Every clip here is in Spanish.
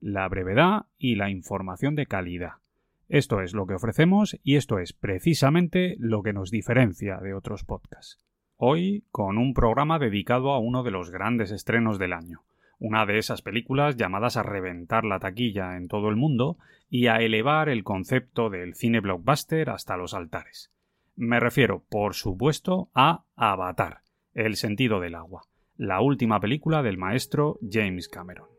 La brevedad y la información de calidad. Esto es lo que ofrecemos y esto es precisamente lo que nos diferencia de otros podcasts. Hoy con un programa dedicado a uno de los grandes estrenos del año, una de esas películas llamadas a reventar la taquilla en todo el mundo y a elevar el concepto del cine blockbuster hasta los altares. Me refiero, por supuesto, a Avatar, El sentido del agua, la última película del maestro James Cameron.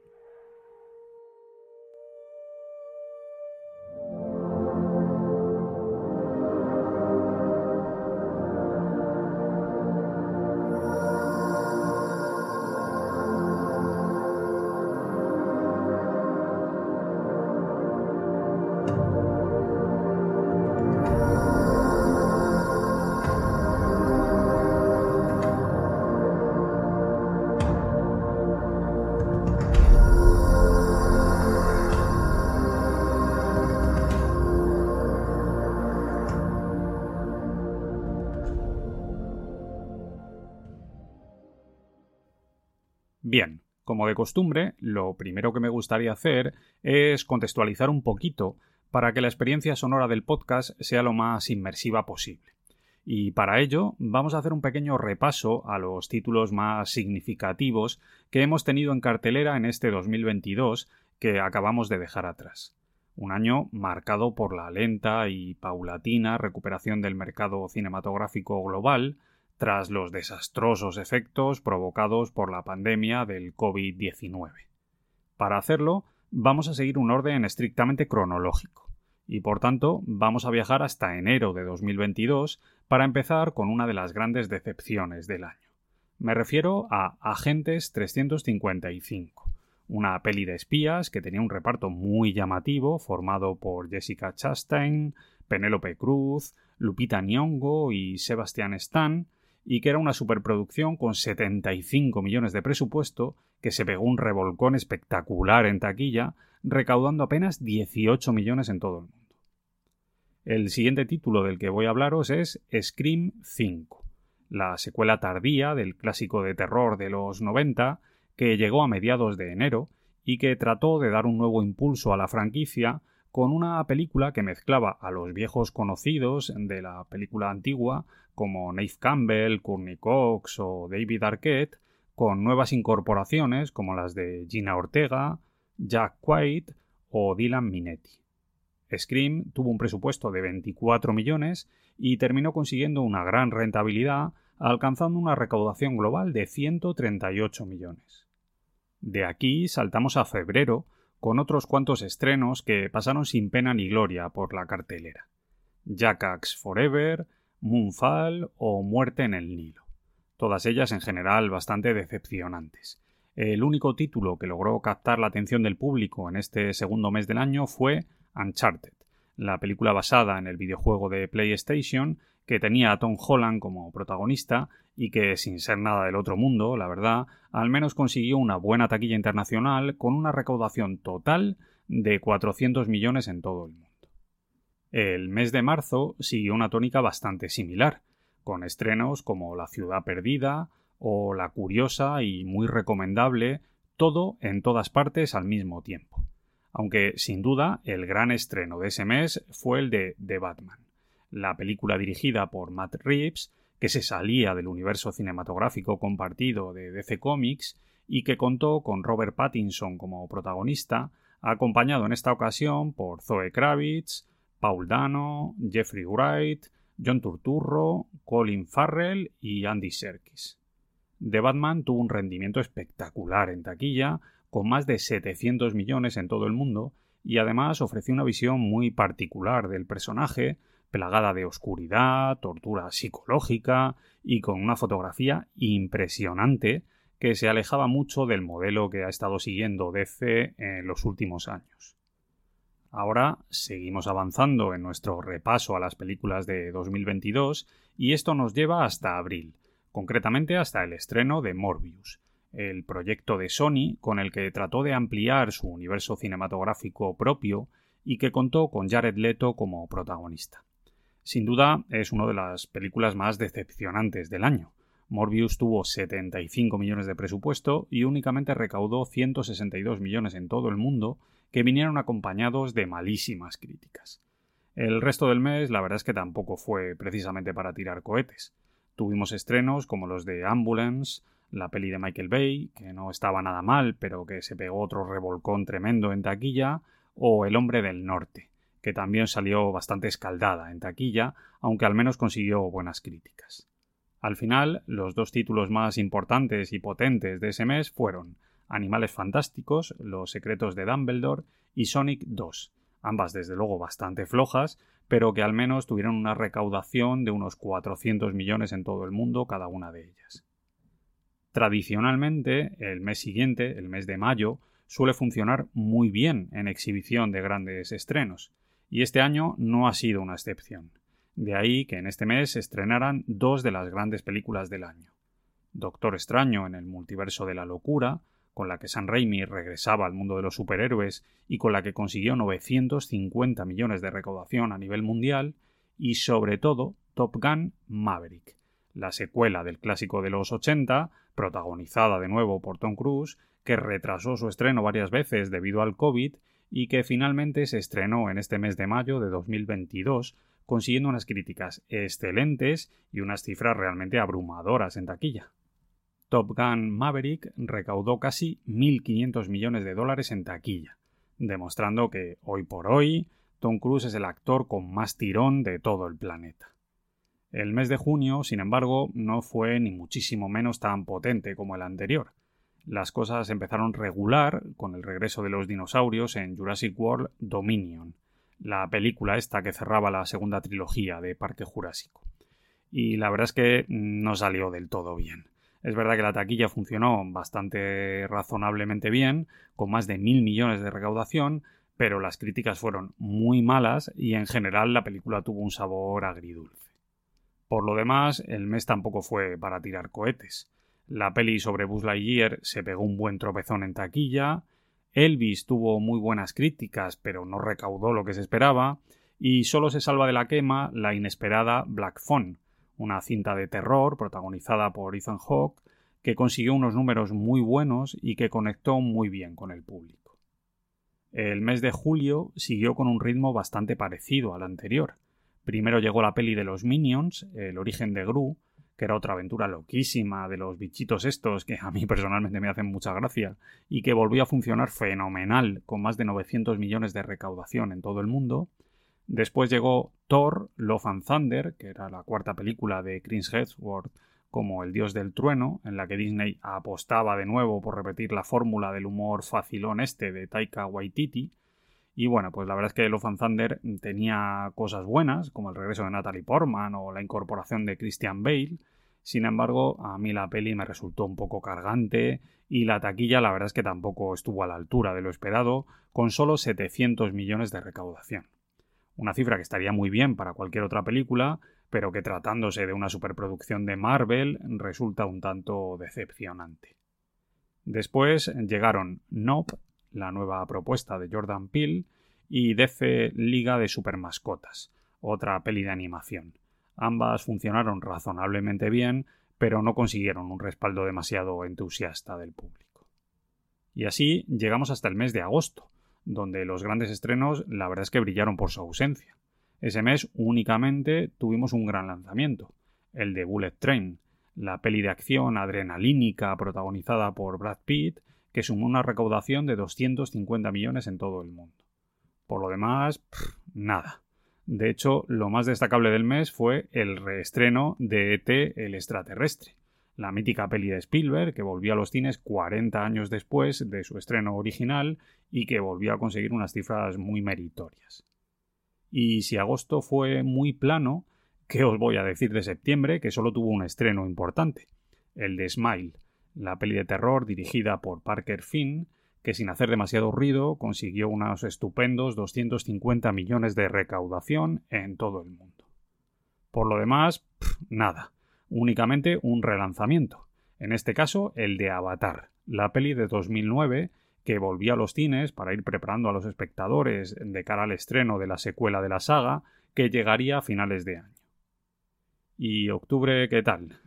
Bien, como de costumbre, lo primero que me gustaría hacer es contextualizar un poquito para que la experiencia sonora del podcast sea lo más inmersiva posible. Y para ello vamos a hacer un pequeño repaso a los títulos más significativos que hemos tenido en cartelera en este 2022 que acabamos de dejar atrás. Un año marcado por la lenta y paulatina recuperación del mercado cinematográfico global, tras los desastrosos efectos provocados por la pandemia del COVID-19. Para hacerlo, vamos a seguir un orden estrictamente cronológico, y por tanto vamos a viajar hasta enero de 2022 para empezar con una de las grandes decepciones del año. Me refiero a Agentes 355, una peli de espías que tenía un reparto muy llamativo formado por Jessica Chastain, Penélope Cruz, Lupita Nyong'o y Sebastian Stan, y que era una superproducción con 75 millones de presupuesto que se pegó un revolcón espectacular en taquilla, recaudando apenas 18 millones en todo el mundo. El siguiente título del que voy a hablaros es Scream 5, la secuela tardía del clásico de terror de los 90 que llegó a mediados de enero y que trató de dar un nuevo impulso a la franquicia con una película que mezclaba a los viejos conocidos de la película antigua como Nave Campbell, Courtney Cox o David Arquette, con nuevas incorporaciones como las de Gina Ortega, Jack White o Dylan Minetti. Scream tuvo un presupuesto de 24 millones y terminó consiguiendo una gran rentabilidad, alcanzando una recaudación global de 138 millones. De aquí saltamos a febrero, con otros cuantos estrenos que pasaron sin pena ni gloria por la cartelera. Jackass Forever, Moonfall o Muerte en el Nilo. Todas ellas en general bastante decepcionantes. El único título que logró captar la atención del público en este segundo mes del año fue Uncharted, la película basada en el videojuego de PlayStation que tenía a Tom Holland como protagonista y que, sin ser nada del otro mundo, la verdad, al menos consiguió una buena taquilla internacional con una recaudación total de 400 millones en todo el mundo. El mes de marzo siguió una tónica bastante similar, con estrenos como La ciudad perdida o La curiosa y muy recomendable, todo en todas partes al mismo tiempo. Aunque, sin duda, el gran estreno de ese mes fue el de The Batman, la película dirigida por Matt Reeves que se salía del universo cinematográfico compartido de DC Comics y que contó con Robert Pattinson como protagonista, acompañado en esta ocasión por Zoe Kravitz, Paul Dano, Jeffrey Wright, John Turturro, Colin Farrell y Andy Serkis. The Batman tuvo un rendimiento espectacular en taquilla, con más de 700 millones en todo el mundo, y además ofreció una visión muy particular del personaje, plagada de oscuridad, tortura psicológica y con una fotografía impresionante que se alejaba mucho del modelo que ha estado siguiendo DC en los últimos años. Ahora seguimos avanzando en nuestro repaso a las películas de 2022 y esto nos lleva hasta abril, concretamente hasta el estreno de Morbius, el proyecto de Sony con el que trató de ampliar su universo cinematográfico propio y que contó con Jared Leto como protagonista. Sin duda es una de las películas más decepcionantes del año. Morbius tuvo 75 millones de presupuesto y únicamente recaudó 162 millones en todo el mundo, que vinieron acompañados de malísimas críticas. El resto del mes la verdad es que tampoco fue precisamente para tirar cohetes. Tuvimos estrenos como los de Ambulance, la peli de Michael Bay, que no estaba nada mal, pero que se pegó otro revolcón tremendo en taquilla, o El hombre del norte, que también salió bastante escaldada en taquilla, aunque al menos consiguió buenas críticas. Al final, los dos títulos más importantes y potentes de ese mes fueron Animales Fantásticos, Los Secretos de Dumbledore y Sonic 2, ambas desde luego bastante flojas, pero que al menos tuvieron una recaudación de unos 400 millones en todo el mundo cada una de ellas. Tradicionalmente, el mes siguiente, el mes de mayo, suele funcionar muy bien en exhibición de grandes estrenos, y este año no ha sido una excepción. De ahí que en este mes se estrenaran dos de las grandes películas del año. Doctor Extraño en el multiverso de la locura, con la que San Raimi regresaba al mundo de los superhéroes y con la que consiguió 950 millones de recaudación a nivel mundial, y sobre todo Top Gun Maverick, la secuela del clásico de los 80, protagonizada de nuevo por Tom Cruise, que retrasó su estreno varias veces debido al COVID y que finalmente se estrenó en este mes de mayo de 2022, consiguiendo unas críticas excelentes y unas cifras realmente abrumadoras en taquilla. Top Gun Maverick recaudó casi 1.500 millones de dólares en taquilla, demostrando que, hoy por hoy, Tom Cruise es el actor con más tirón de todo el planeta. El mes de junio, sin embargo, no fue ni muchísimo menos tan potente como el anterior, las cosas empezaron regular con el regreso de los dinosaurios en Jurassic World Dominion, la película esta que cerraba la segunda trilogía de Parque Jurásico. Y la verdad es que no salió del todo bien. Es verdad que la taquilla funcionó bastante razonablemente bien, con más de mil millones de recaudación, pero las críticas fueron muy malas y en general la película tuvo un sabor agridulce. Por lo demás, el mes tampoco fue para tirar cohetes. La peli sobre Buzz Lightyear se pegó un buen tropezón en taquilla. Elvis tuvo muy buenas críticas, pero no recaudó lo que se esperaba. Y solo se salva de la quema la inesperada Black Phone, una cinta de terror protagonizada por Ethan Hawke, que consiguió unos números muy buenos y que conectó muy bien con el público. El mes de julio siguió con un ritmo bastante parecido al anterior. Primero llegó la peli de los Minions, El origen de Gru, que era otra aventura loquísima de los bichitos estos que a mí personalmente me hacen mucha gracia y que volvió a funcionar fenomenal con más de 900 millones de recaudación en todo el mundo. Después llegó Thor, Love and Thunder, que era la cuarta película de Chris Hemsworth como el dios del trueno, en la que Disney apostaba de nuevo por repetir la fórmula del humor facilón este de Taika Waititi, y bueno, pues la verdad es que Love and Thunder tenía cosas buenas, como el regreso de Natalie Portman o la incorporación de Christian Bale, Sin embargo, a mí la peli me resultó un poco cargante y la taquilla la verdad es que tampoco estuvo a la altura de lo esperado, con solo 700 millones de recaudación. Una cifra que estaría muy bien para cualquier otra película, pero que tratándose de una superproducción de Marvel resulta un tanto decepcionante. Después llegaron Nope, la nueva propuesta de Jordan Peele, y DC Liga de Supermascotas, otra peli de animación. Ambas funcionaron razonablemente bien, pero no consiguieron un respaldo demasiado entusiasta del público. Y así llegamos hasta el mes de agosto, donde los grandes estrenos la verdad es que brillaron por su ausencia. Ese mes únicamente tuvimos un gran lanzamiento, el de Bullet Train, la peli de acción adrenalínica protagonizada por Brad Pitt, que sumó una recaudación de 250 millones en todo el mundo. Por lo demás, nada. De hecho, lo más destacable del mes fue el reestreno de ET el extraterrestre, la mítica peli de Spielberg que volvió a los cines 40 años después de su estreno original y que volvió a conseguir unas cifras muy meritorias. Y si agosto fue muy plano, ¿qué os voy a decir de septiembre que solo tuvo un estreno importante? El de Smile, la peli de terror dirigida por Parker Finn, que sin hacer demasiado ruido consiguió unos estupendos 250 millones de recaudación en todo el mundo. Por lo demás, nada, únicamente un relanzamiento, en este caso el de Avatar, la peli de 2009 que volvía a los cines para ir preparando a los espectadores de cara al estreno de la secuela de la saga que llegaría a finales de año. ¿Y octubre qué tal?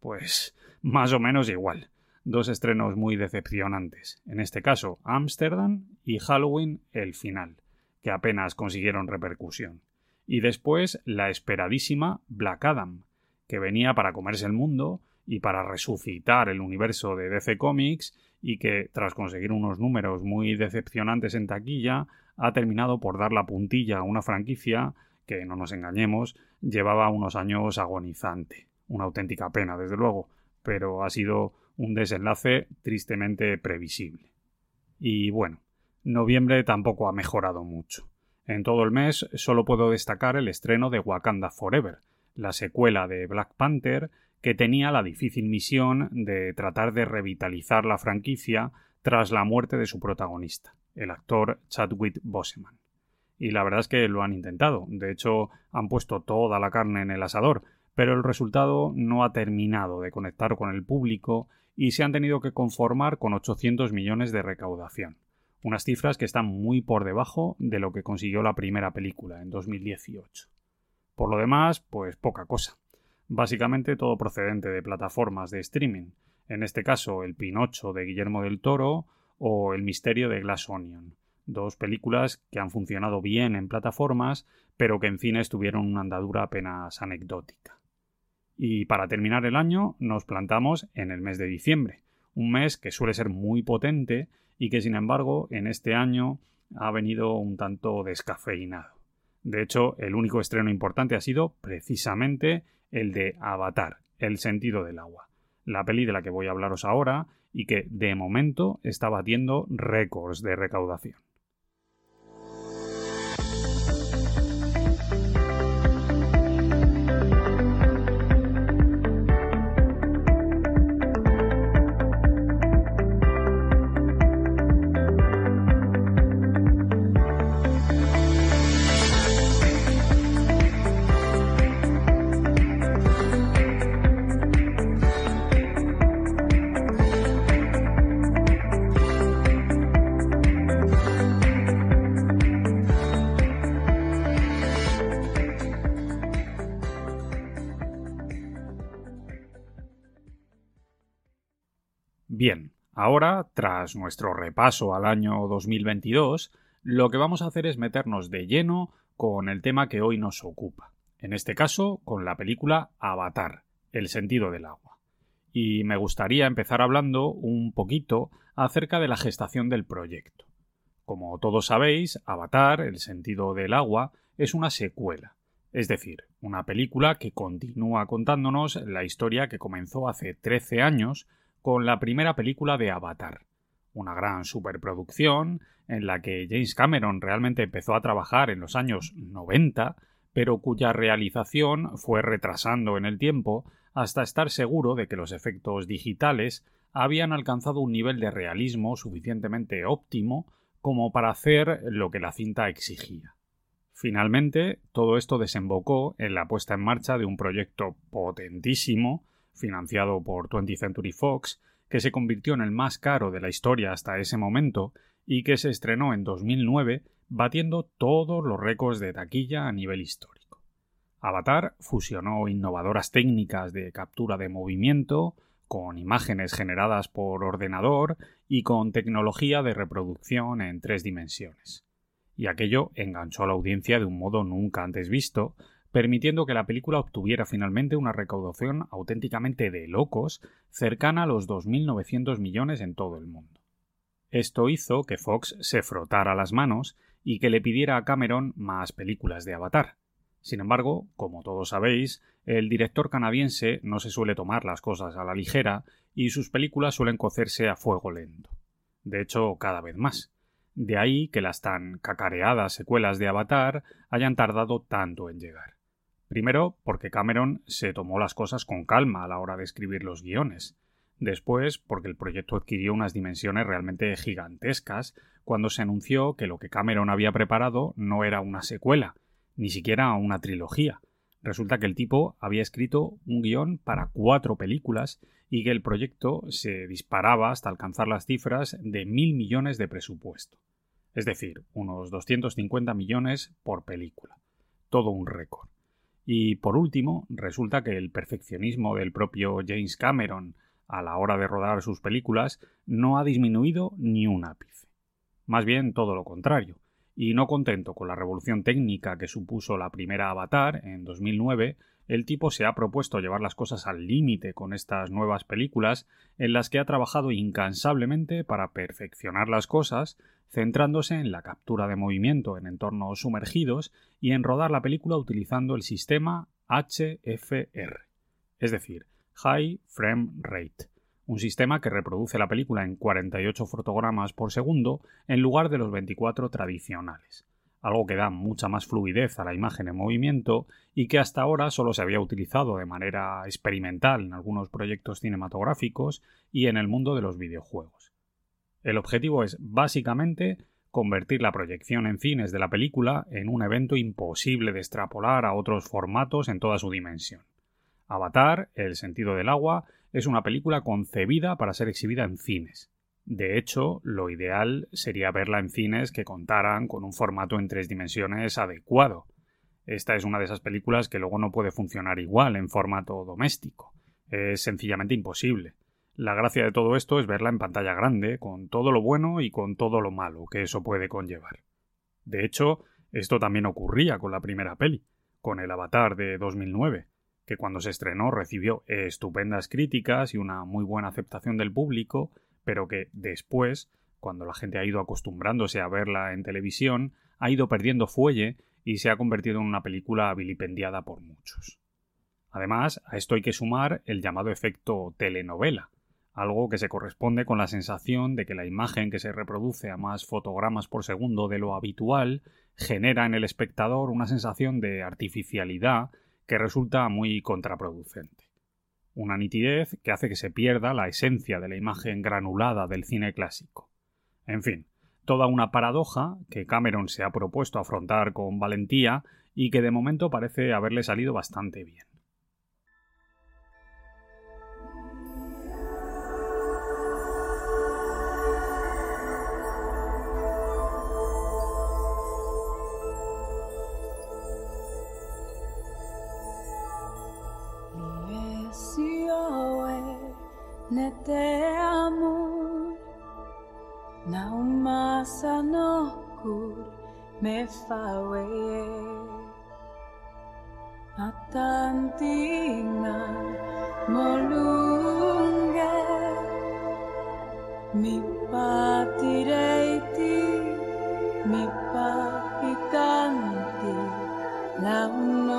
Pues más o menos igual dos estrenos muy decepcionantes, en este caso Amsterdam y Halloween el final, que apenas consiguieron repercusión. Y después la esperadísima Black Adam, que venía para comerse el mundo y para resucitar el universo de DC Comics y que, tras conseguir unos números muy decepcionantes en taquilla, ha terminado por dar la puntilla a una franquicia que, no nos engañemos, llevaba unos años agonizante. Una auténtica pena, desde luego, pero ha sido un desenlace tristemente previsible. Y bueno, noviembre tampoco ha mejorado mucho. En todo el mes solo puedo destacar el estreno de Wakanda Forever, la secuela de Black Panther, que tenía la difícil misión de tratar de revitalizar la franquicia tras la muerte de su protagonista, el actor Chadwick Boseman. Y la verdad es que lo han intentado, de hecho han puesto toda la carne en el asador, pero el resultado no ha terminado de conectar con el público y se han tenido que conformar con 800 millones de recaudación, unas cifras que están muy por debajo de lo que consiguió la primera película en 2018. Por lo demás, pues poca cosa. Básicamente todo procedente de plataformas de streaming, en este caso El Pinocho de Guillermo del Toro o El Misterio de Glass Onion, dos películas que han funcionado bien en plataformas, pero que en cines tuvieron una andadura apenas anecdótica. Y para terminar el año nos plantamos en el mes de diciembre, un mes que suele ser muy potente y que sin embargo en este año ha venido un tanto descafeinado. De hecho, el único estreno importante ha sido precisamente el de Avatar, el sentido del agua, la peli de la que voy a hablaros ahora y que de momento está batiendo récords de recaudación. Bien, ahora, tras nuestro repaso al año 2022, lo que vamos a hacer es meternos de lleno con el tema que hoy nos ocupa. En este caso, con la película Avatar, el sentido del agua. Y me gustaría empezar hablando un poquito acerca de la gestación del proyecto. Como todos sabéis, Avatar, el sentido del agua, es una secuela, es decir, una película que continúa contándonos la historia que comenzó hace 13 años con la primera película de Avatar, una gran superproducción en la que James Cameron realmente empezó a trabajar en los años 90, pero cuya realización fue retrasando en el tiempo hasta estar seguro de que los efectos digitales habían alcanzado un nivel de realismo suficientemente óptimo como para hacer lo que la cinta exigía. Finalmente, todo esto desembocó en la puesta en marcha de un proyecto potentísimo, financiado por 20th Century Fox, que se convirtió en el más caro de la historia hasta ese momento y que se estrenó en 2009 batiendo todos los récords de taquilla a nivel histórico. Avatar fusionó innovadoras técnicas de captura de movimiento, con imágenes generadas por ordenador y con tecnología de reproducción en tres dimensiones. Y aquello enganchó a la audiencia de un modo nunca antes visto, permitiendo que la película obtuviera finalmente una recaudación auténticamente de locos, cercana a los 2.900 millones en todo el mundo. Esto hizo que Fox se frotara las manos y que le pidiera a Cameron más películas de Avatar. Sin embargo, como todos sabéis, el director canadiense no se suele tomar las cosas a la ligera y sus películas suelen cocerse a fuego lento. De hecho, cada vez más. De ahí que las tan cacareadas secuelas de Avatar hayan tardado tanto en llegar. Primero, porque Cameron se tomó las cosas con calma a la hora de escribir los guiones. Después, porque el proyecto adquirió unas dimensiones realmente gigantescas cuando se anunció que lo que Cameron había preparado no era una secuela, ni siquiera una trilogía. Resulta que el tipo había escrito un guion para cuatro películas y que el proyecto se disparaba hasta alcanzar las cifras de mil millones de presupuesto. Es decir, unos 250 millones por película. Todo un récord. Y por último, resulta que el perfeccionismo del propio James Cameron a la hora de rodar sus películas no ha disminuido ni un ápice. Más bien todo lo contrario y no contento con la revolución técnica que supuso la primera Avatar en 2009, el tipo se ha propuesto llevar las cosas al límite con estas nuevas películas en las que ha trabajado incansablemente para perfeccionar las cosas, centrándose en la captura de movimiento en entornos sumergidos y en rodar la película utilizando el sistema HFR, es decir, High Frame Rate, un sistema que reproduce la película en 48 fotogramas por segundo en lugar de los 24 tradicionales, algo que da mucha más fluidez a la imagen en movimiento y que hasta ahora solo se había utilizado de manera experimental en algunos proyectos cinematográficos y en el mundo de los videojuegos. El objetivo es básicamente convertir la proyección en cines de la película en un evento imposible de extrapolar a otros formatos en toda su dimensión. Avatar, El sentido del agua, es una película concebida para ser exhibida en cines. De hecho, lo ideal sería verla en cines que contaran con un formato en tres dimensiones adecuado. Esta es una de esas películas que luego no puede funcionar igual en formato doméstico. Es sencillamente imposible. La gracia de todo esto es verla en pantalla grande, con todo lo bueno y con todo lo malo que eso puede conllevar. De hecho, esto también ocurría con la primera peli, con el Avatar de 2009 que cuando se estrenó recibió estupendas críticas y una muy buena aceptación del público, pero que después, cuando la gente ha ido acostumbrándose a verla en televisión, ha ido perdiendo fuelle y se ha convertido en una película vilipendiada por muchos. Además, a esto hay que sumar el llamado efecto telenovela, algo que se corresponde con la sensación de que la imagen que se reproduce a más fotogramas por segundo de lo habitual genera en el espectador una sensación de artificialidad que resulta muy contraproducente. Una nitidez que hace que se pierda la esencia de la imagen granulada del cine clásico. En fin, toda una paradoja que Cameron se ha propuesto afrontar con valentía y que de momento parece haberle salido bastante bien. nete amor, naumasa nokur me fawe. Atantinga molunga mi patireiti mi paitanti la uno.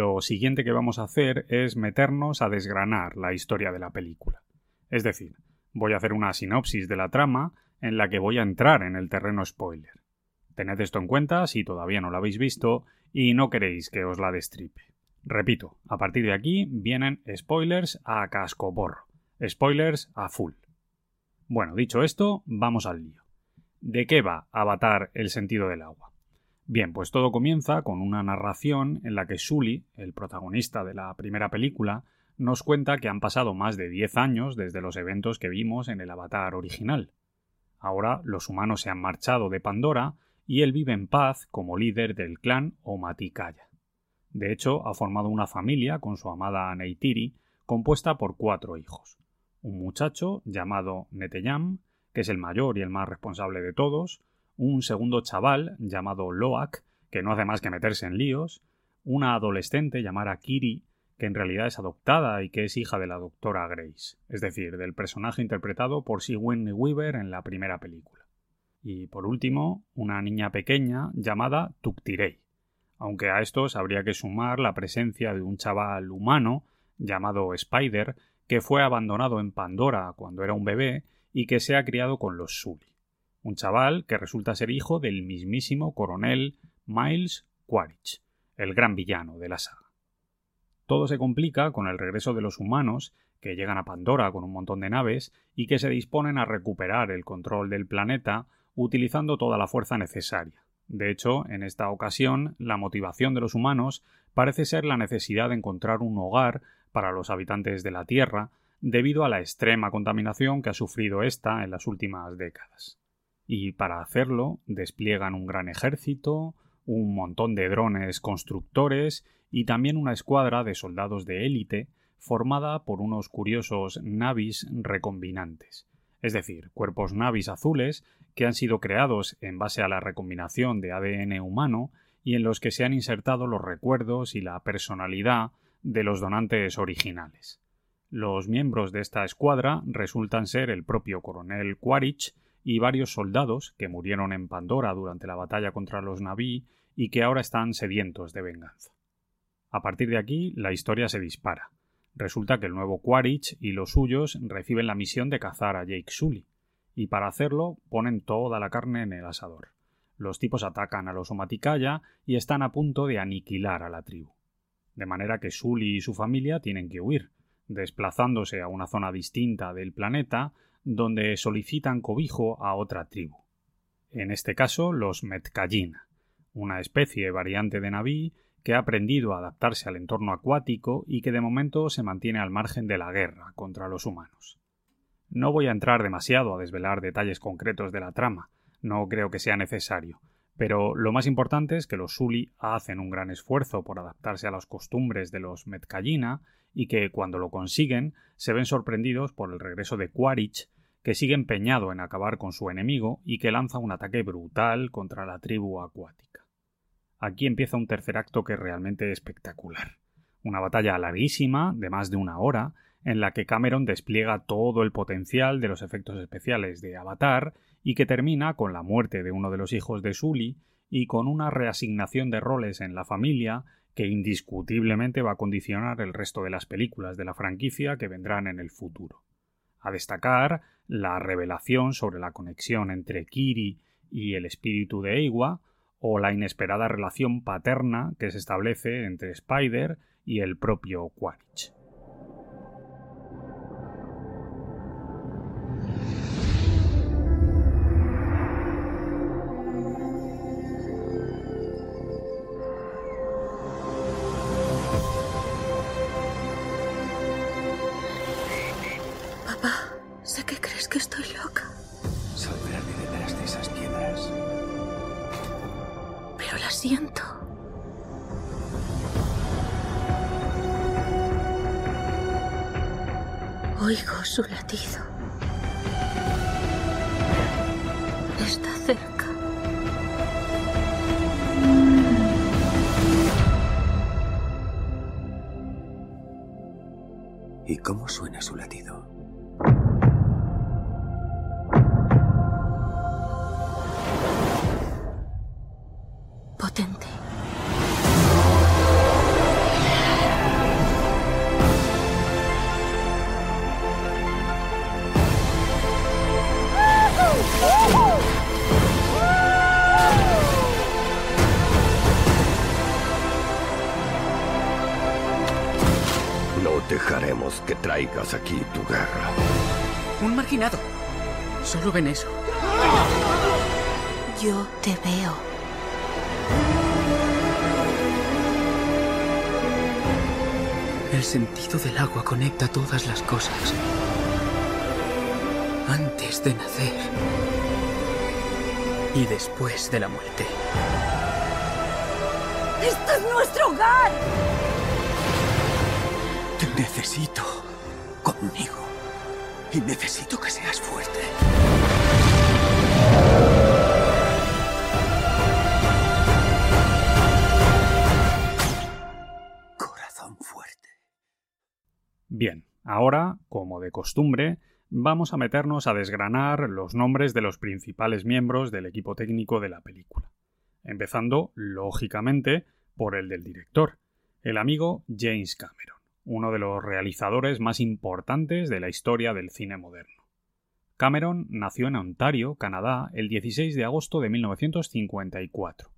Lo siguiente que vamos a hacer es meternos a desgranar la historia de la película. Es decir, Voy a hacer una sinopsis de la trama en la que voy a entrar en el terreno spoiler. Tened esto en cuenta si todavía no lo habéis visto y no queréis que os la destripe. Repito, a partir de aquí vienen spoilers a cascoporro, spoilers a full. Bueno, dicho esto, vamos al lío. ¿De qué va Avatar el sentido del agua? Bien, pues todo comienza con una narración en la que Sully, el protagonista de la primera película, nos cuenta que han pasado más de 10 años desde los eventos que vimos en el Avatar original. Ahora los humanos se han marchado de Pandora y él vive en paz como líder del clan Omaticaya. De hecho, ha formado una familia con su amada Neytiri, compuesta por cuatro hijos. Un muchacho llamado Neteyam, que es el mayor y el más responsable de todos, un segundo chaval llamado Loak, que no hace más que meterse en líos, una adolescente llamada Kiri, que en realidad es adoptada y que es hija de la doctora Grace, es decir, del personaje interpretado por Sigourney Weaver en la primera película. Y por último, una niña pequeña llamada Tuktirei, aunque a estos habría que sumar la presencia de un chaval humano llamado Spider, que fue abandonado en Pandora cuando era un bebé y que se ha criado con los Sully. Un chaval que resulta ser hijo del mismísimo coronel Miles Quaritch, el gran villano de la saga. Todo se complica con el regreso de los humanos, que llegan a Pandora con un montón de naves y que se disponen a recuperar el control del planeta utilizando toda la fuerza necesaria. De hecho, en esta ocasión, la motivación de los humanos parece ser la necesidad de encontrar un hogar para los habitantes de la Tierra debido a la extrema contaminación que ha sufrido ésta en las últimas décadas. Y para hacerlo despliegan un gran ejército, un montón de drones constructores y también una escuadra de soldados de élite formada por unos curiosos navis recombinantes, es decir, cuerpos navis azules que han sido creados en base a la recombinación de ADN humano y en los que se han insertado los recuerdos y la personalidad de los donantes originales. Los miembros de esta escuadra resultan ser el propio coronel Quaritch y varios soldados que murieron en Pandora durante la batalla contra los Naví y que ahora están sedientos de venganza. A partir de aquí, la historia se dispara. Resulta que el nuevo Quaritch y los suyos reciben la misión de cazar a Jake Sully, y para hacerlo ponen toda la carne en el asador. Los tipos atacan a los Omaticaya y están a punto de aniquilar a la tribu. De manera que Sully y su familia tienen que huir, desplazándose a una zona distinta del planeta donde solicitan cobijo a otra tribu. En este caso, los Metkayina, una especie variante de Naví que ha aprendido a adaptarse al entorno acuático y que de momento se mantiene al margen de la guerra contra los humanos. No voy a entrar demasiado a desvelar detalles concretos de la trama, no creo que sea necesario, pero lo más importante es que los Sully hacen un gran esfuerzo por adaptarse a las costumbres de los Metkayina y que cuando lo consiguen se ven sorprendidos por el regreso de Quaritch, que sigue empeñado en acabar con su enemigo y que lanza un ataque brutal contra la tribu acuática. Aquí empieza un tercer acto que es realmente espectacular. Una batalla larguísima, de más de una hora, en la que Cameron despliega todo el potencial de los efectos especiales de Avatar y que termina con la muerte de uno de los hijos de Sully y con una reasignación de roles en la familia que indiscutiblemente va a condicionar el resto de las películas de la franquicia que vendrán en el futuro. A destacar la revelación sobre la conexión entre Kiri y el espíritu de Eiwa, o la inesperada relación paterna que se establece entre Spider y el propio Quaritch. Aquí tu guerra. Un marginado. Solo ven eso. Yo te veo. El sentido del agua conecta todas las cosas. Antes de nacer. Y después de la muerte. ¡Este es nuestro hogar! Te necesito conmigo. Y necesito que seas fuerte. Corazón fuerte. Bien, ahora, como de costumbre, vamos a meternos a desgranar los nombres de los principales miembros del equipo técnico de la película. Empezando, lógicamente, por el del director, el amigo James Cameron, uno de los realizadores más importantes de la historia del cine moderno. Cameron nació en Ontario, Canadá, el 16 de agosto de 1954.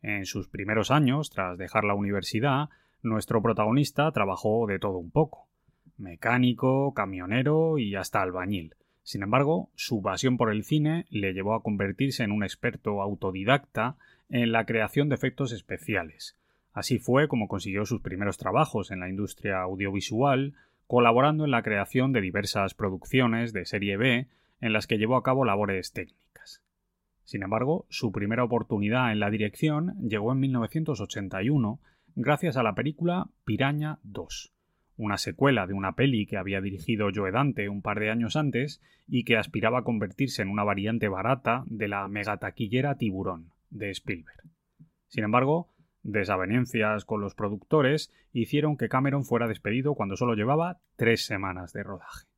En sus primeros años, tras dejar la universidad, nuestro protagonista trabajó de todo un poco mecánico, camionero y hasta albañil. Sin embargo, su pasión por el cine le llevó a convertirse en un experto autodidacta en la creación de efectos especiales. Así fue como consiguió sus primeros trabajos en la industria audiovisual, colaborando en la creación de diversas producciones de serie B en las que llevó a cabo labores técnicas. Sin embargo, su primera oportunidad en la dirección llegó en 1981 gracias a la película Piraña 2, una secuela de una peli que había dirigido Joe Dante un par de años antes y que aspiraba a convertirse en una variante barata de la megataquillera Tiburón de Spielberg. Sin embargo, desavenencias con los productores hicieron que Cameron fuera despedido cuando solo llevaba tres semanas de rodaje.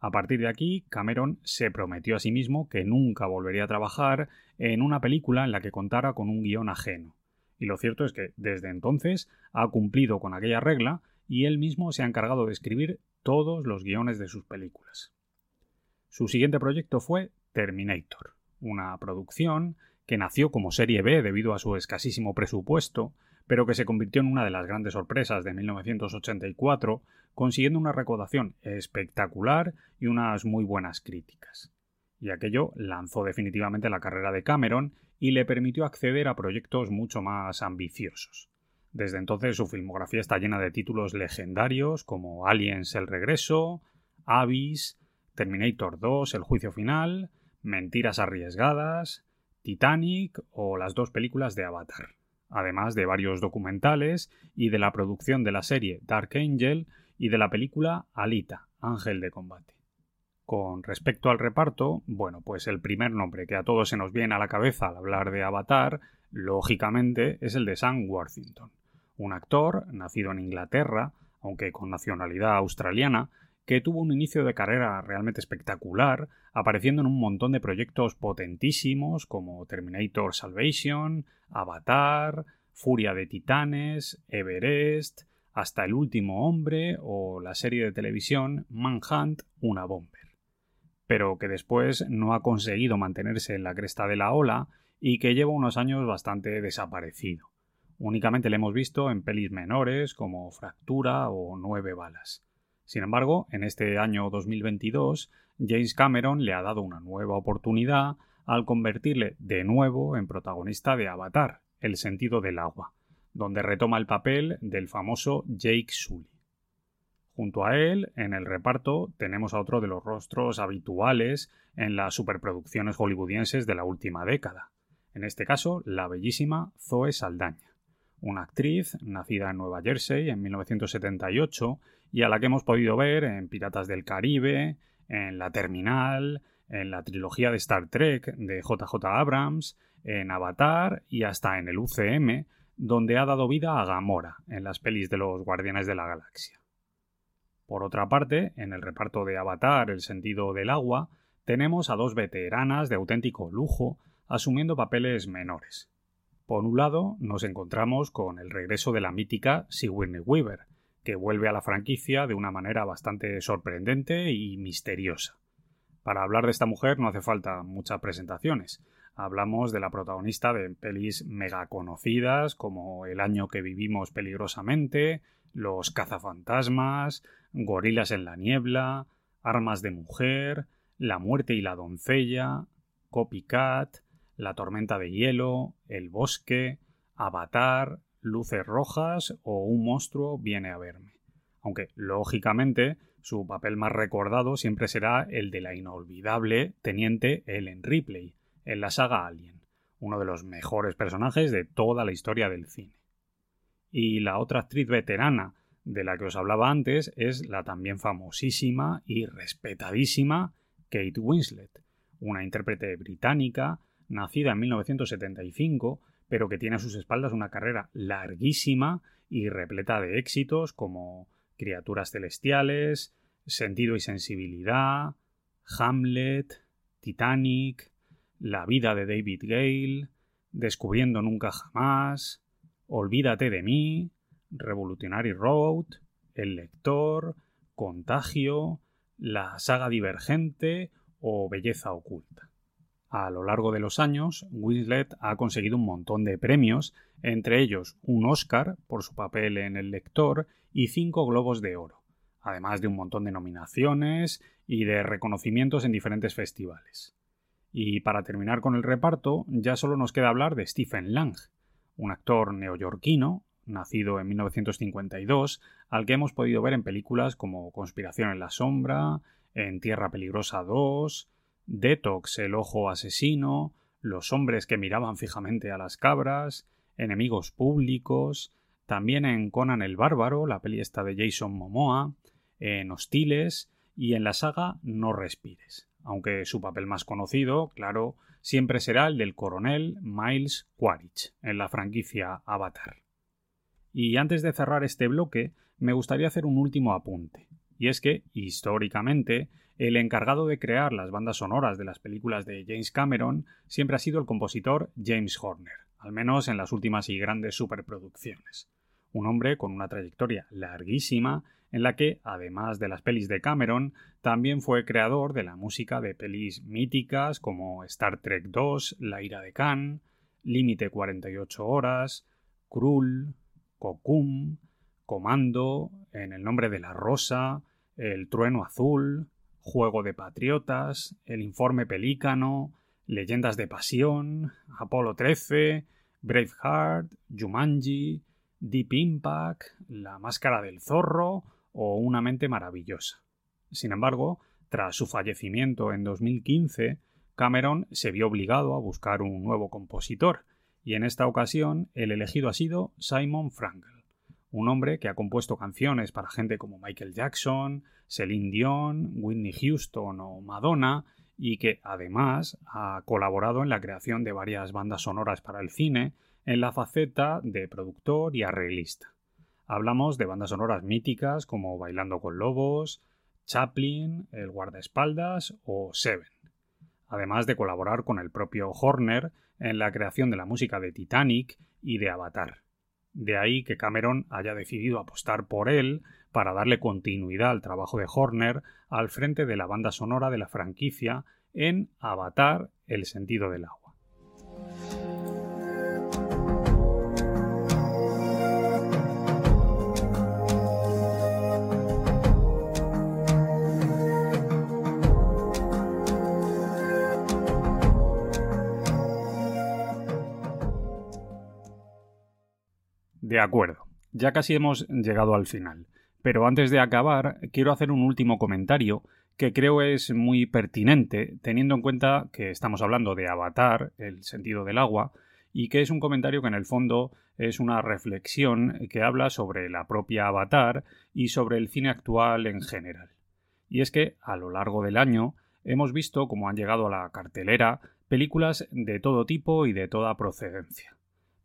A partir de aquí, Cameron se prometió a sí mismo que nunca volvería a trabajar en una película en la que contara con un guion ajeno. Y lo cierto es que, desde entonces, ha cumplido con aquella regla y él mismo se ha encargado de escribir todos los guiones de sus películas. Su siguiente proyecto fue Terminator, una producción que nació como serie B debido a su escasísimo presupuesto, pero que se convirtió en una de las grandes sorpresas de 1984, consiguiendo una recaudación espectacular y unas muy buenas críticas. Y aquello lanzó definitivamente la carrera de Cameron y le permitió acceder a proyectos mucho más ambiciosos. Desde entonces su filmografía está llena de títulos legendarios como Aliens el regreso, Abyss, Terminator 2 el juicio final, Mentiras arriesgadas, Titanic o las dos películas de Avatar, además de varios documentales y de la producción de la serie Dark Angel y de la película Alita, Ángel de combate. Con respecto al reparto, bueno, pues el primer nombre que a todos se nos viene a la cabeza al hablar de Avatar, lógicamente, es el de Sam Worthington, un actor nacido en Inglaterra, aunque con nacionalidad australiana, que tuvo un inicio de carrera realmente espectacular, apareciendo en un montón de proyectos potentísimos como Terminator Salvation, Avatar, Furia de Titanes, Everest, hasta El último hombre o la serie de televisión Manhunt, una bomber. Pero que después no ha conseguido mantenerse en la cresta de la ola y que lleva unos años bastante desaparecido. Únicamente le hemos visto en pelis menores como Fractura o Nueve balas. Sin embargo, en este año 2022, James Cameron le ha dado una nueva oportunidad al convertirle de nuevo en protagonista de Avatar, El sentido del agua, donde retoma el papel del famoso Jake Sully. Junto a él, en el reparto, tenemos a otro de los rostros habituales en las superproducciones hollywoodienses de la última década, en este caso, la bellísima Zoe Saldaña una actriz nacida en Nueva Jersey en 1978 y a la que hemos podido ver en Piratas del Caribe, en La Terminal, en la trilogía de Star Trek de JJ Abrams, en Avatar y hasta en el UCM, donde ha dado vida a Gamora en las pelis de los Guardianes de la Galaxia. Por otra parte, en el reparto de Avatar, El sentido del agua, tenemos a dos veteranas de auténtico lujo asumiendo papeles menores. Por un lado, nos encontramos con el regreso de la mítica Sigourney Weaver, que vuelve a la franquicia de una manera bastante sorprendente y misteriosa. Para hablar de esta mujer no hace falta muchas presentaciones. Hablamos de la protagonista de pelis mega conocidas como El año que vivimos peligrosamente, Los cazafantasmas, Gorilas en la niebla, Armas de mujer, La muerte y la doncella, Copycat, La tormenta de hielo, El bosque, Avatar, Luces rojas o Un monstruo viene a verme. Aunque, lógicamente, su papel más recordado siempre será el de la inolvidable teniente Ellen Ripley, en la saga Alien, uno de los mejores personajes de toda la historia del cine. Y la otra actriz veterana de la que os hablaba antes es la también famosísima y respetadísima Kate Winslet, una intérprete británica nacida en 1975, pero que tiene a sus espaldas una carrera larguísima y repleta de éxitos como Criaturas Celestiales, Sentido y Sensibilidad, Hamlet, Titanic, La vida de David Gale, Descubriendo Nunca Jamás, Olvídate de mí, Revolutionary Road, El Lector, Contagio, la saga Divergente o Belleza Oculta. A lo largo de los años, Winslet ha conseguido un montón de premios, entre ellos un Oscar por su papel en El Lector y cinco Globos de Oro, además de un montón de nominaciones y de reconocimientos en diferentes festivales. Y para terminar con el reparto, ya solo nos queda hablar de Stephen Lang, un actor neoyorquino, nacido en 1952, al que hemos podido ver en películas como Conspiración en la Sombra, En Tierra Peligrosa 2, Detox, El Ojo Asesino, Los hombres que miraban fijamente a las cabras, Enemigos Públicos, también en Conan el Bárbaro, la peli esta de Jason Momoa, en Hostiles y en la saga No Respires, aunque su papel más conocido, claro, siempre será el del coronel Miles Quaritch en la franquicia Avatar. Y antes de cerrar este bloque, me gustaría hacer un último apunte, y es que, históricamente, el encargado de crear las bandas sonoras de las películas de James Cameron siempre ha sido el compositor James Horner, al menos en las últimas y grandes superproducciones. Un hombre con una trayectoria larguísima en la que, además de las pelis de Cameron, también fue creador de la música de pelis míticas como Star Trek II, La ira de Khan, Límite 48 horas, Krull, Kokum, Comando, En el nombre de la rosa, El trueno azul, Juego de patriotas, El informe pelícano, Leyendas de pasión, Apolo 13, Braveheart, Jumanji, Deep Impact, La Máscara del Zorro o Una mente maravillosa. Sin embargo, tras su fallecimiento en 2015, Cameron se vio obligado a buscar un nuevo compositor, y en esta ocasión el elegido ha sido Simon Frankel, un hombre que ha compuesto canciones para gente como Michael Jackson, Celine Dion, Whitney Houston o Madonna, y que además ha colaborado en la creación de varias bandas sonoras para el cine, en la faceta de productor y arreglista. Hablamos de bandas sonoras míticas como Bailando con Lobos, Chaplin, El guardaespaldas o Seven, además de colaborar con el propio Horner en la creación de la música de Titanic y de Avatar. De ahí que Cameron haya decidido apostar por él para darle continuidad al trabajo de Horner al frente de la banda sonora de la franquicia en Avatar, el sentido del agua. De acuerdo, ya casi hemos llegado al final, pero antes de acabar quiero hacer un último comentario que creo es muy pertinente teniendo en cuenta que estamos hablando de Avatar, el sentido del agua, y que es un comentario que en el fondo es una reflexión que habla sobre la propia Avatar y sobre el cine actual en general. Y es que a lo largo del año hemos visto cómo han llegado a la cartelera películas de todo tipo y de toda procedencia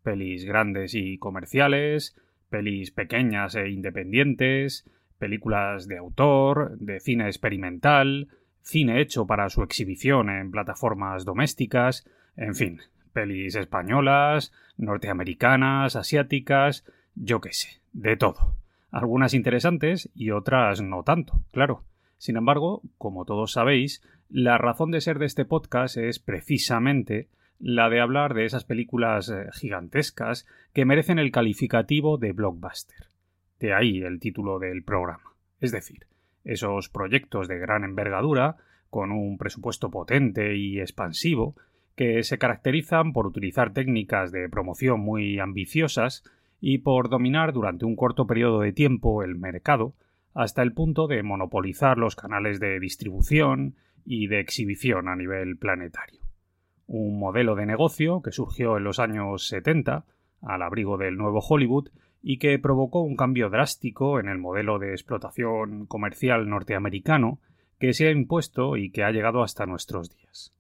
pelis grandes y comerciales, pelis pequeñas e independientes, películas de autor, de cine experimental, cine hecho para su exhibición en plataformas domésticas, en fin, pelis españolas, norteamericanas, asiáticas, yo qué sé, de todo. Algunas interesantes y otras no tanto, claro. Sin embargo, como todos sabéis, la razón de ser de este podcast es precisamente la de hablar de esas películas eh, gigantescas que merecen el calificativo de blockbuster. De ahí el título del programa. Es decir, esos proyectos de gran envergadura, con un presupuesto potente y expansivo, que se caracterizan por utilizar técnicas de promoción muy ambiciosas y por dominar durante un corto periodo de tiempo el mercado, hasta el punto de monopolizar los canales de distribución y de exhibición a nivel planetario. Un modelo de negocio que surgió en los años 70, al abrigo del nuevo Hollywood, y que provocó un cambio drástico en el modelo de explotación comercial norteamericano que se ha impuesto y que ha llegado hasta nuestros días.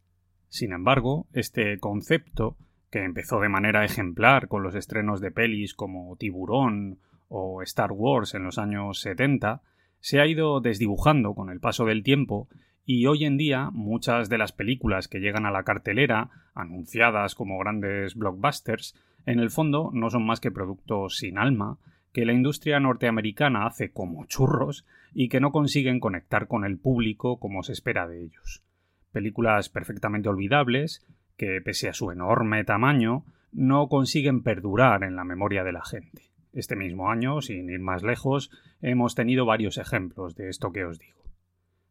Sin embargo, este concepto, que empezó de manera ejemplar con los estrenos de pelis como Tiburón o Star Wars en los años 70, se ha ido desdibujando con el paso del tiempo y hoy en día muchas de las películas que llegan a la cartelera, anunciadas como grandes blockbusters, en el fondo no son más que productos sin alma, que la industria norteamericana hace como churros y que no consiguen conectar con el público como se espera de ellos. Películas perfectamente olvidables, que pese a su enorme tamaño, no consiguen perdurar en la memoria de la gente. Este mismo año, sin ir más lejos, hemos tenido varios ejemplos de esto que os digo.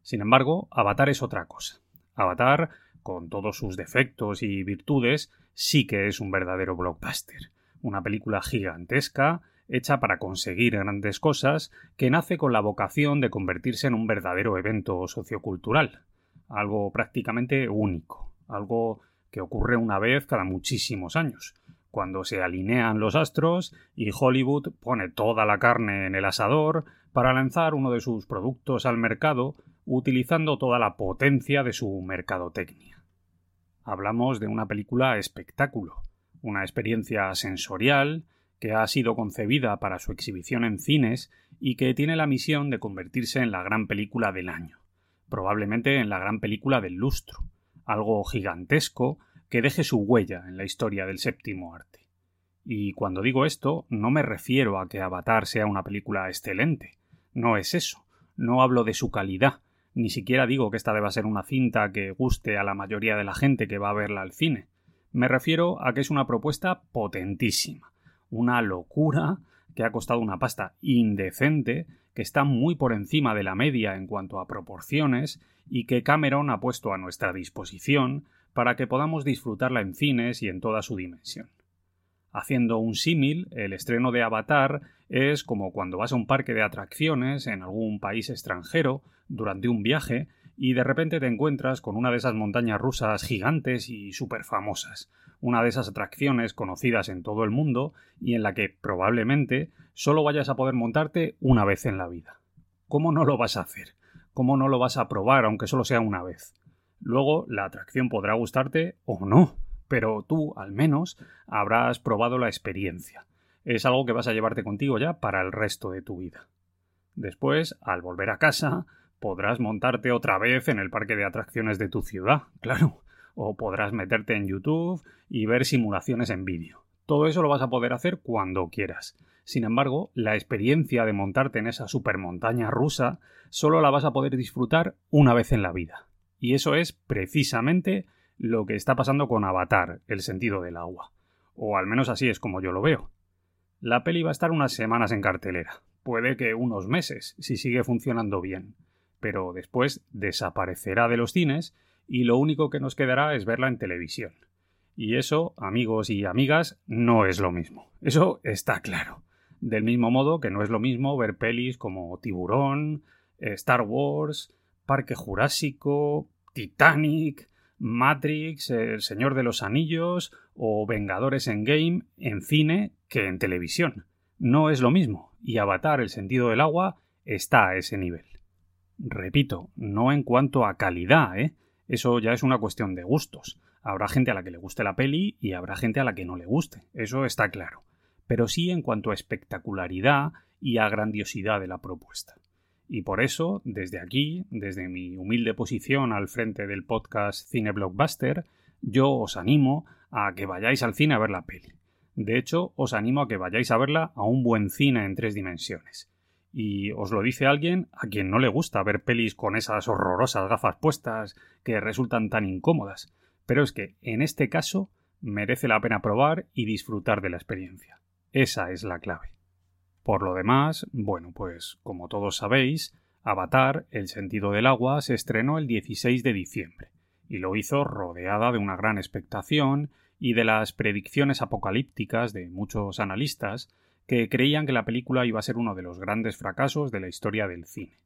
Sin embargo, Avatar es otra cosa. Avatar, con todos sus defectos y virtudes, sí que es un verdadero blockbuster. Una película gigantesca, hecha para conseguir grandes cosas, que nace con la vocación de convertirse en un verdadero evento sociocultural. Algo prácticamente único. Algo que ocurre una vez cada muchísimos años cuando se alinean los astros y Hollywood pone toda la carne en el asador para lanzar uno de sus productos al mercado utilizando toda la potencia de su mercadotecnia. Hablamos de una película espectáculo, una experiencia sensorial que ha sido concebida para su exhibición en cines y que tiene la misión de convertirse en la gran película del año, probablemente en la gran película del lustro, algo gigantesco que deje su huella en la historia del séptimo arte. Y cuando digo esto, no me refiero a que Avatar sea una película excelente. No es eso. No hablo de su calidad. Ni siquiera digo que esta deba ser una cinta que guste a la mayoría de la gente que va a verla al cine. Me refiero a que es una propuesta potentísima. Una locura que ha costado una pasta indecente, que está muy por encima de la media en cuanto a proporciones y que Cameron ha puesto a nuestra disposición para que podamos disfrutarla en cines y en toda su dimensión. Haciendo un símil, el estreno de Avatar es como cuando vas a un parque de atracciones en algún país extranjero durante un viaje y de repente te encuentras con una de esas montañas rusas gigantes y súper famosas, una de esas atracciones conocidas en todo el mundo y en la que probablemente solo vayas a poder montarte una vez en la vida. ¿Cómo no lo vas a hacer? ¿Cómo no lo vas a probar aunque solo sea una vez? Luego, la atracción podrá gustarte o no, pero tú, al menos, habrás probado la experiencia. Es algo que vas a llevarte contigo ya para el resto de tu vida. Después, al volver a casa, podrás montarte otra vez en el parque de atracciones de tu ciudad, claro, o podrás meterte en YouTube y ver simulaciones en vídeo. Todo eso lo vas a poder hacer cuando quieras. Sin embargo, la experiencia de montarte en esa supermontaña rusa solo la vas a poder disfrutar una vez en la vida. Y eso es precisamente lo que está pasando con Avatar, el sentido del agua. O al menos así es como yo lo veo. La peli va a estar unas semanas en cartelera, puede que unos meses, si sigue funcionando bien, pero después desaparecerá de los cines y lo único que nos quedará es verla en televisión. Y eso, amigos y amigas, no es lo mismo. Eso está claro. Del mismo modo que no es lo mismo ver pelis como Tiburón, Star Wars, Parque Jurásico, Titanic, Matrix, El Señor de los Anillos o Vengadores en Game en cine que en televisión. No es lo mismo, y Avatar el sentido del agua está a ese nivel. Repito, no en cuanto a calidad, ¿eh? Eso ya es una cuestión de gustos. Habrá gente a la que le guste la peli y habrá gente a la que no le guste, eso está claro. Pero sí en cuanto a espectacularidad y a grandiosidad de la propuesta. Y por eso, desde aquí, desde mi humilde posición al frente del podcast Cine Blockbuster, yo os animo a que vayáis al cine a ver la peli. De hecho, os animo a que vayáis a verla a un buen cine en tres dimensiones. Y os lo dice alguien a quien no le gusta ver pelis con esas horrorosas gafas puestas que resultan tan incómodas. Pero es que, en este caso, merece la pena probar y disfrutar de la experiencia. Esa es la clave. Por lo demás, bueno, pues como todos sabéis, Avatar, El sentido del agua, se estrenó el 16 de diciembre, y lo hizo rodeada de una gran expectación y de las predicciones apocalípticas de muchos analistas que creían que la película iba a ser uno de los grandes fracasos de la historia del cine.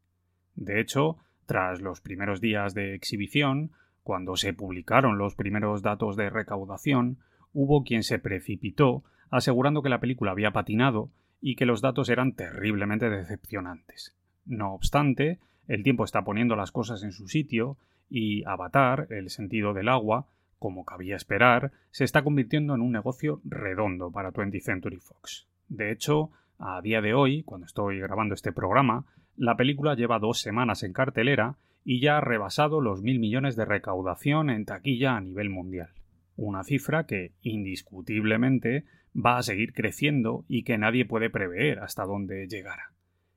De hecho, tras los primeros días de exhibición, cuando se publicaron los primeros datos de recaudación, hubo quien se precipitó asegurando que la película había patinado y que los datos eran terriblemente decepcionantes. No obstante, el tiempo está poniendo las cosas en su sitio y Avatar, el sentido del agua, como cabía esperar, se está convirtiendo en un negocio redondo para 20th Century Fox. De hecho, a día de hoy, cuando estoy grabando este programa, la película lleva dos semanas en cartelera y ya ha rebasado los mil millones de recaudación en taquilla a nivel mundial. Una cifra que, indiscutiblemente, va a seguir creciendo y que nadie puede prever hasta dónde llegará.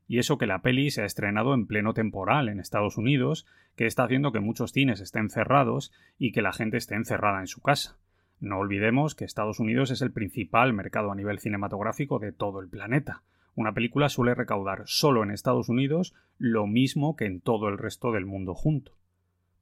Y eso que la peli se ha estrenado en pleno temporal en Estados Unidos, que está haciendo que muchos cines estén cerrados y que la gente esté encerrada en su casa. No olvidemos que Estados Unidos es el principal mercado a nivel cinematográfico de todo el planeta. Una película suele recaudar solo en Estados Unidos lo mismo que en todo el resto del mundo junto.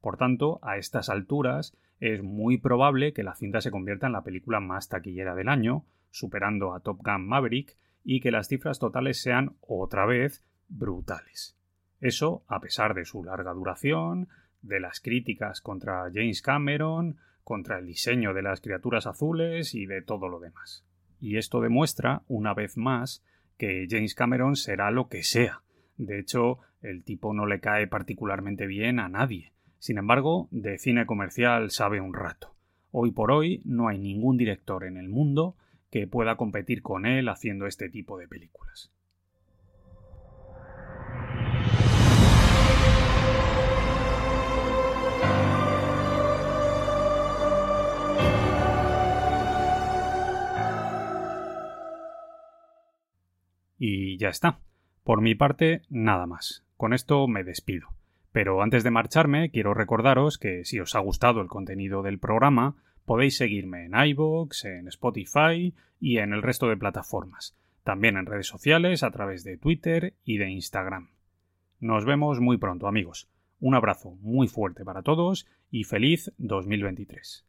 Por tanto, a estas alturas es muy probable que la cinta se convierta en la película más taquillera del año, superando a Top Gun Maverick, y que las cifras totales sean otra vez brutales. Eso a pesar de su larga duración, de las críticas contra James Cameron, contra el diseño de las criaturas azules y de todo lo demás. Y esto demuestra, una vez más, que James Cameron será lo que sea. De hecho, el tipo no le cae particularmente bien a nadie. Sin embargo, de cine comercial sabe un rato. Hoy por hoy no hay ningún director en el mundo que pueda competir con él haciendo este tipo de películas. Y ya está. Por mi parte, nada más. Con esto me despido. Pero antes de marcharme, quiero recordaros que si os ha gustado el contenido del programa, Podéis seguirme en iVoox, en Spotify y en el resto de plataformas. También en redes sociales a través de Twitter y de Instagram. Nos vemos muy pronto, amigos. Un abrazo muy fuerte para todos y feliz 2023.